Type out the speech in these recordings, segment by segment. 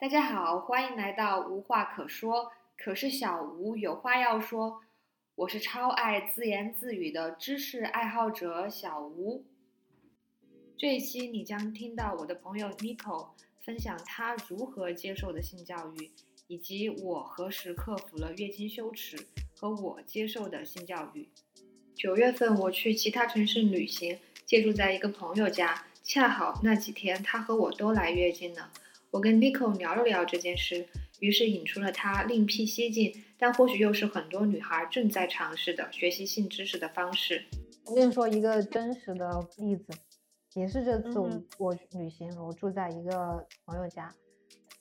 大家好，欢迎来到无话可说，可是小吴有话要说。我是超爱自言自语的知识爱好者小吴。这一期你将听到我的朋友 Nico 分享他如何接受的性教育，以及我何时克服了月经羞耻和我接受的性教育。九月份我去其他城市旅行，借住在一个朋友家，恰好那几天他和我都来月经了。我跟 Nico 聊了聊这件事，于是引出了他另辟蹊径，但或许又是很多女孩正在尝试的学习性知识的方式。我跟你说一个真实的例子，也是这次我嗯我旅行，我住在一个朋友家，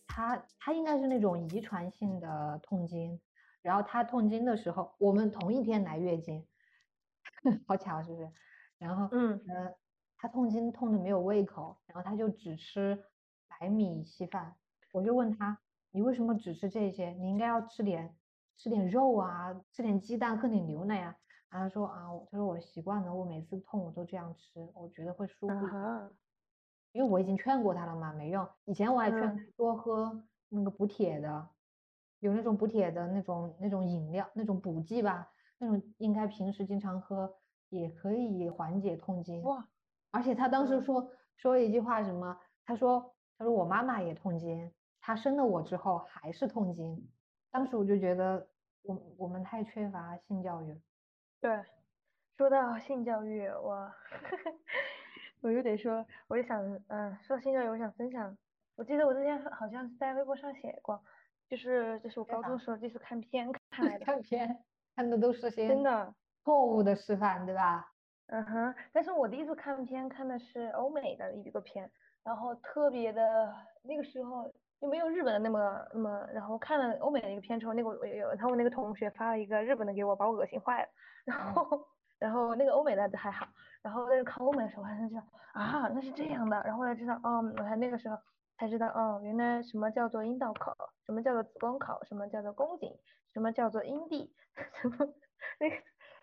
他他应该是那种遗传性的痛经，然后他痛经的时候，我们同一天来月经，好巧是不是？然后嗯呃，他痛经痛的没有胃口，然后他就只吃白米稀饭。我就问他，你为什么只吃这些？你应该要吃点吃点肉啊，吃点鸡蛋，喝点牛奶呀、然后他说啊，他说我习惯了，我每次痛我都这样吃，我觉得会舒服因为我已经劝过他了嘛，没用。以前我还劝嗯他多喝那个补铁的，有那种补铁的那种那种饮料，那种补剂吧，那种应该平时经常喝，也可以缓解痛经。哇，而且他当时嗯说说了一句话，什么？他说他说我妈妈也痛经，她生了我之后还是痛经。当时我就觉得我我们太缺乏性教育了。对，说到性教育，我 我又得说，我就想，嗯，说到性教育，我想分享，我记得我之前好像是在微博上写过，就是就是我高中时候就是看片看来的，看片看的都是些真的，错误的示范，对吧？嗯哼，但是我第一次看片看的是欧美的一个片，然后特别的那个时候就没有日本的那么那么，然后看了欧美的一个片之后，那个我有，然后我那个同学发了一个日本的给我，把我恶心坏了，然后然后那个欧美的还好，然后但是看欧美的时候，我才知道啊，那是这样的，然后我才知道，哦，我才那个时候才知道，哦，原来什么叫做阴道口，什么叫做子宫口，什么叫做宫颈，什么叫做阴蒂，什么那个，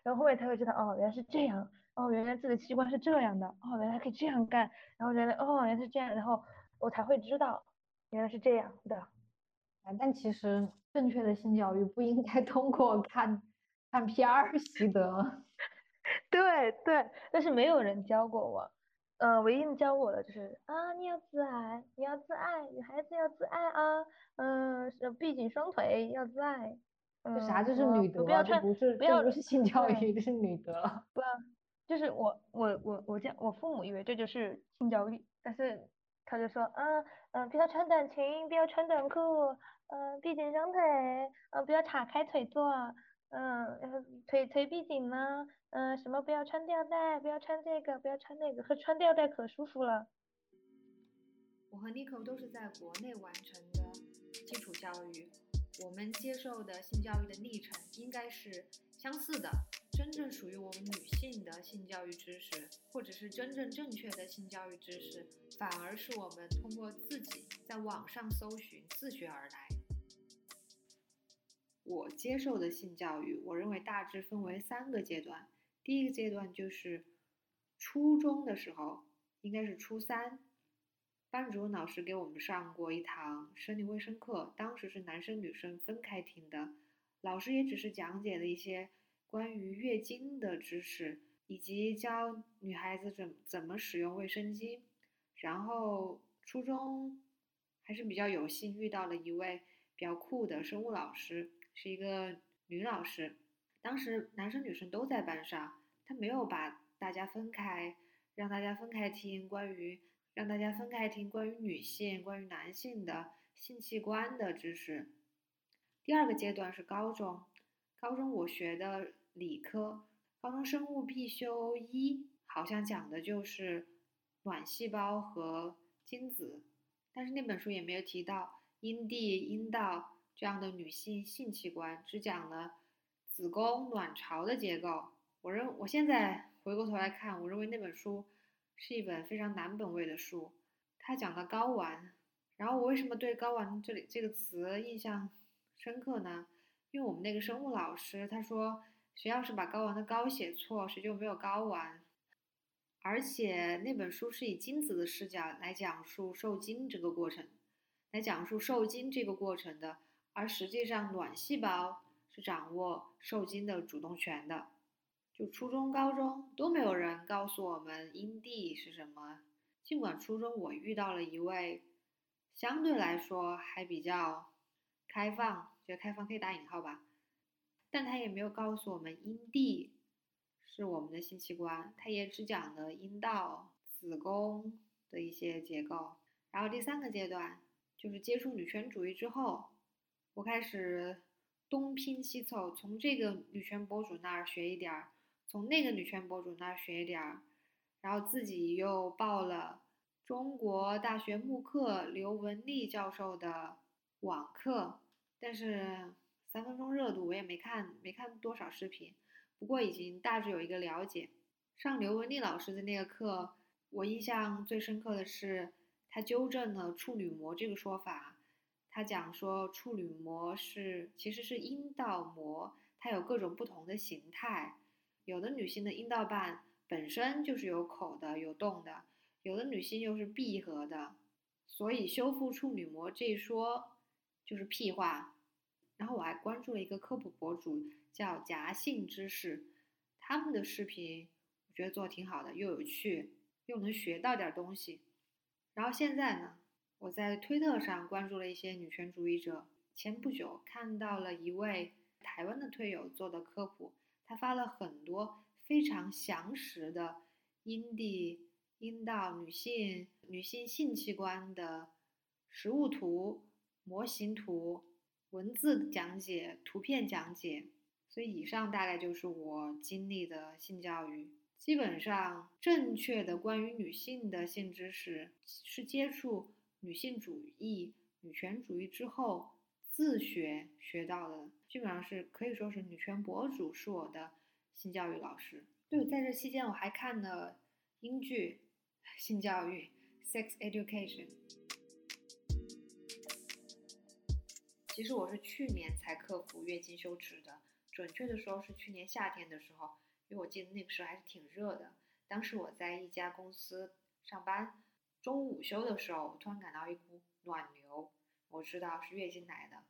然后后面才会知道，哦，原来是这样。哦，原来自己的器官是这样的，哦，原来可以这样干，然后原来哦，原来是这样，然后我才会知道，原来是这样的。啊，但其实正确的性教育不应该 通过看看片儿习得。对对，但是没有人教过我，呃，唯一教我的就是啊，你要自爱，你要自爱，女孩子要自爱啊，嗯、是闭紧双腿要自爱，这啥？嗯，这是女德，这不要穿，不是不要这不是性教育，这是女德。不要，就是我我我我家我父母以为这就是性教育，但是他就说，嗯嗯，不要穿短裙，不要穿短裤，嗯，闭紧双腿，嗯，不要岔开腿坐，嗯，呃腿腿闭紧呢，嗯，什么不要穿吊带，不要穿这个，不要穿那个，可 穿吊带可舒服了。我和 Nico 都是在国内完成的基础教育，我们接受的性教育的历程应该是相似的。真正属于我们女性的性教育知识，或者是真正正确的性教育知识，反而是我们通过自己在网上搜寻自学而来。我接受的性教育，我认为大致分为三个阶段。第一个阶段就是初中的时候，应该是初三，班主任老师给我们上过一堂生理卫生课，当时是男生女生分开听的，老师也只是讲解了一些关于月经的知识，以及教女孩子怎怎么使用卫生巾。然后初中还是比较有幸遇到了一位比较酷的生物老师，是一个女老师。当时男生女生都在班上，她没有把大家分开，让大家分开听关于让大家分开听关于女性、关于男性的性器官的知识。第二个阶段是高中，高中我学的理科，高中生物必修一好像讲的就是卵细胞和精子，但是那本书也没有提到阴蒂、阴道这样的女性性器官，只讲了子宫、卵巢的结构。我认我现在回过头来看，我认为那本书是一本非常男本位的书。它讲了睾丸，然后我为什么对睾丸这里这个词印象深刻呢？因为我们那个生物老师他说，谁要是把睾丸的睾写错，谁就没有睾丸。而且那本书是以精子的视角来讲述受精这个过程。来讲述受精这个过程的，而实际上卵细胞是掌握受精的主动权的。就初中、高中都没有人告诉我们阴蒂是什么。尽管初中我遇到了一位相对来说还比较开放，觉得开放可以打引号吧，但他也没有告诉我们阴蒂是我们的性器官，他也只讲了阴道、子宫的一些结构。然后第三个阶段就是接触女权主义之后，我开始东拼西凑，从这个女权博主那儿学一点儿，从那个女权博主那儿学一点儿。然后自己又报了中国大学慕课刘文丽教授的网课，但是三分钟热度我也没看，没看多少视频，不过已经大致有一个了解。上刘文丽老师的那个课，我印象最深刻的是他纠正了处女膜这个说法。他讲说处女膜是其实是阴道膜，它有各种不同的形态，有的女性的阴道瓣。本身就是有口的、有洞的，有的女性又是闭合的，所以修复处女膜这一说就是屁话。然后我还关注了一个科普博主，叫夹性知识，他们的视频我觉得做的挺好的，又有趣，又能学到点东西。然后现在呢，我在推特上关注了一些女权主义者，前不久看到了一位台湾的推友做的科普，他发了很多。非常详实的阴蒂、阴道、女性、女性性器官的实物图、模型图、文字讲解、图片讲解。所以，以上大概就是我经历的性教育。基本上，正确的关于女性的性知识是接触女性主义、女权主义之后自学学到的。基本上是可以说是女权博主是我的。性教育老师，对，在这期间我还看了英剧《性教育》（Sex Education）。其实我是去年才克服月经羞耻的，准确的说是去年夏天的时候，因为我记得那个时候还是挺热的。当时我在一家公司上班，中午午休的时候，突然感到一股暖流，我知道是月经来的，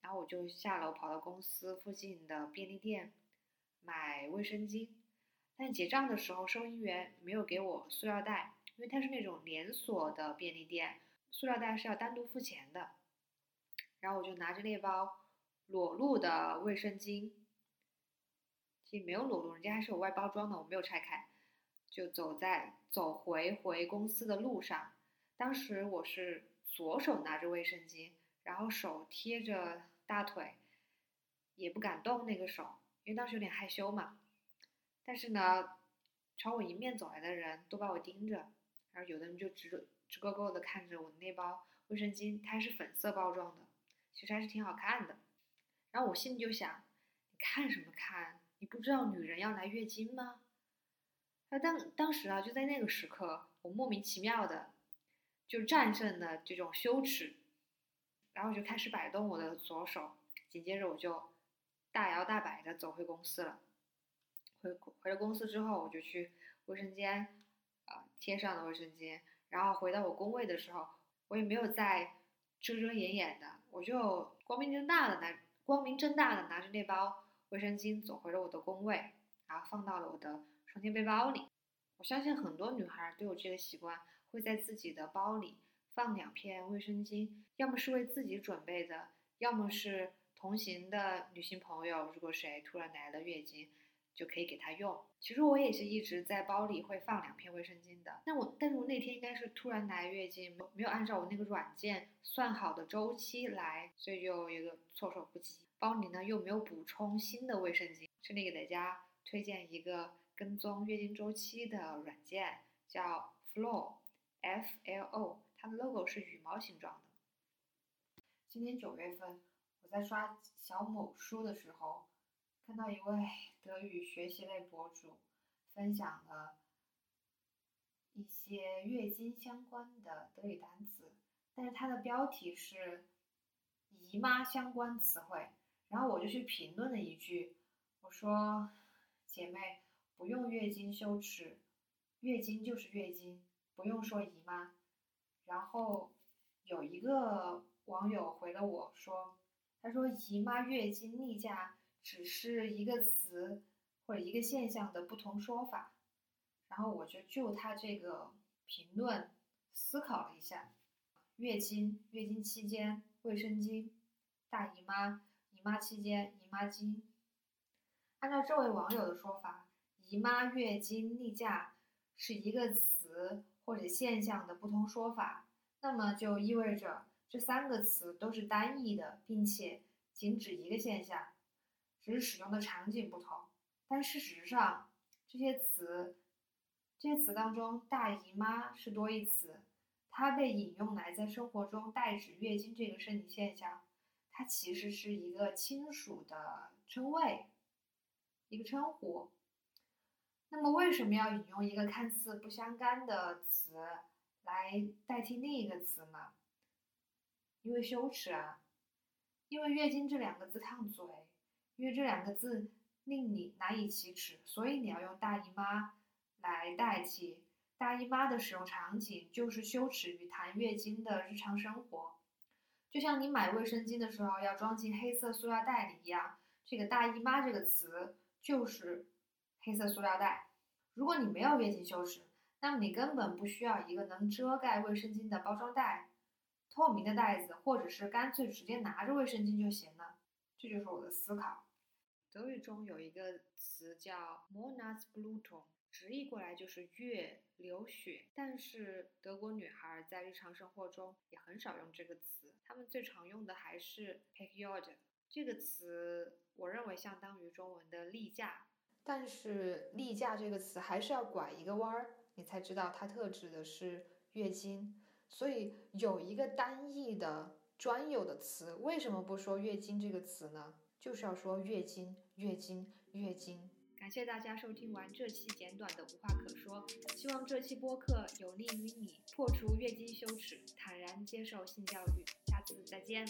然后我就下楼跑到公司附近的便利店。买卫生巾，但结账的时候，收银员没有给我塑料袋，因为它是那种连锁的便利店，塑料袋是要单独付钱的。然后我就拿着那包裸露的卫生巾，其实没有裸露，人家还是有外包装的，我没有拆开，就走在走回回公司的路上。当时我是左手拿着卫生巾，然后手贴着大腿，也不敢动那个手。因为当时有点害羞嘛，但是呢，朝我迎面走来的人都把我盯着，然后有的人就直直勾勾的看着我那包卫生巾，它是粉色包装的，其实还是挺好看的。然后我心里就想，你看什么看？你不知道女人要来月经吗？那当当时啊，就在那个时刻，我莫名其妙的就战胜了这种羞耻，然后就开始摆动我的左手，紧接着我就。大摇大摆的走回公司了。回回了公司之后，我就去卫生间，啊，贴上了卫生巾。然后回到我工位的时候，我也没有再遮遮掩掩的，我就光明正大的拿光明正大的拿着那包卫生巾走回了我的工位，然后放到了我的双肩背包里。我相信很多女孩都有这个习惯，会在自己的包里放两片卫生巾，要么是为自己准备的，要么是。同行的女性朋友，如果谁突然来了月经，就可以给她用。其实我也是一直在包里会放两片卫生巾的。那我，但是我那天应该是突然来月经，没有按照我那个软件算好的周期来，所以就有个措手不及。包里呢又没有补充新的卫生巾。这里给大家推荐一个跟踪月经周期的软件，叫 Flow，F L O，它的 logo 是羽毛形状的。今年九月份。我在刷小某书的时候，看到一位 德语学习类博主分享了一些月经相关的德语单词，但是它的标题是姨妈相关词汇，然后我就去评论了一句，我说：“姐妹，不用月经羞耻，月经就是月经，不用说姨妈。”然后。有一个网友回了我说，他说姨妈、月经、例假只是一个词或者一个现象的不同说法。然后我就就他这个评论思考了一下，月经、月经期间、卫生巾、大姨妈、姨妈期间、姨妈巾。按照这位网友的说法，姨妈、月经、例假是一个词或者现象的不同说法，那么就意味着这三个词都是单义的，并且仅指一个现象，只是使用的场景不同。但事实上，这些词。这些词当中，大姨妈是多义词，它被引用来在生活中代指月经这个生理现象。它其实是一个亲属的称谓，一个称呼。那么，为什么要引用一个看似不相干的词来代替另一个词呢？因为羞耻啊！因为月经这两个字烫嘴，因为这两个字令你难以启齿，所以你要用大姨妈。来代替大姨妈的使用场景就是羞耻与谈月经的日常生活，就像你买卫生巾的时候要装进黑色塑料袋里一样，这个大姨妈这个词就是黑色塑料袋。如果你没有月经羞耻，那么你根本不需要一个能遮盖卫生巾的包装袋、透明的袋子，或者是干脆直接拿着卫生巾就行了。这就是我的思考。德语中有一个词叫 Monatsblutung。直译过来就是月流血，但是德国女孩在日常生活中也很少用这个词，她们最常用的还是 period 这个词，我认为相当于中文的例假，但是例假这个词还是要拐一个弯儿，你才知道它特指的是月经，所以有一个单义的专有的词，为什么不说月经这个词呢？就是要说月经，月经，月经。感谢大家收听完这期简短的无话可说，希望这期播客有利于你破除月经羞耻，坦然接受性教育。下次再见。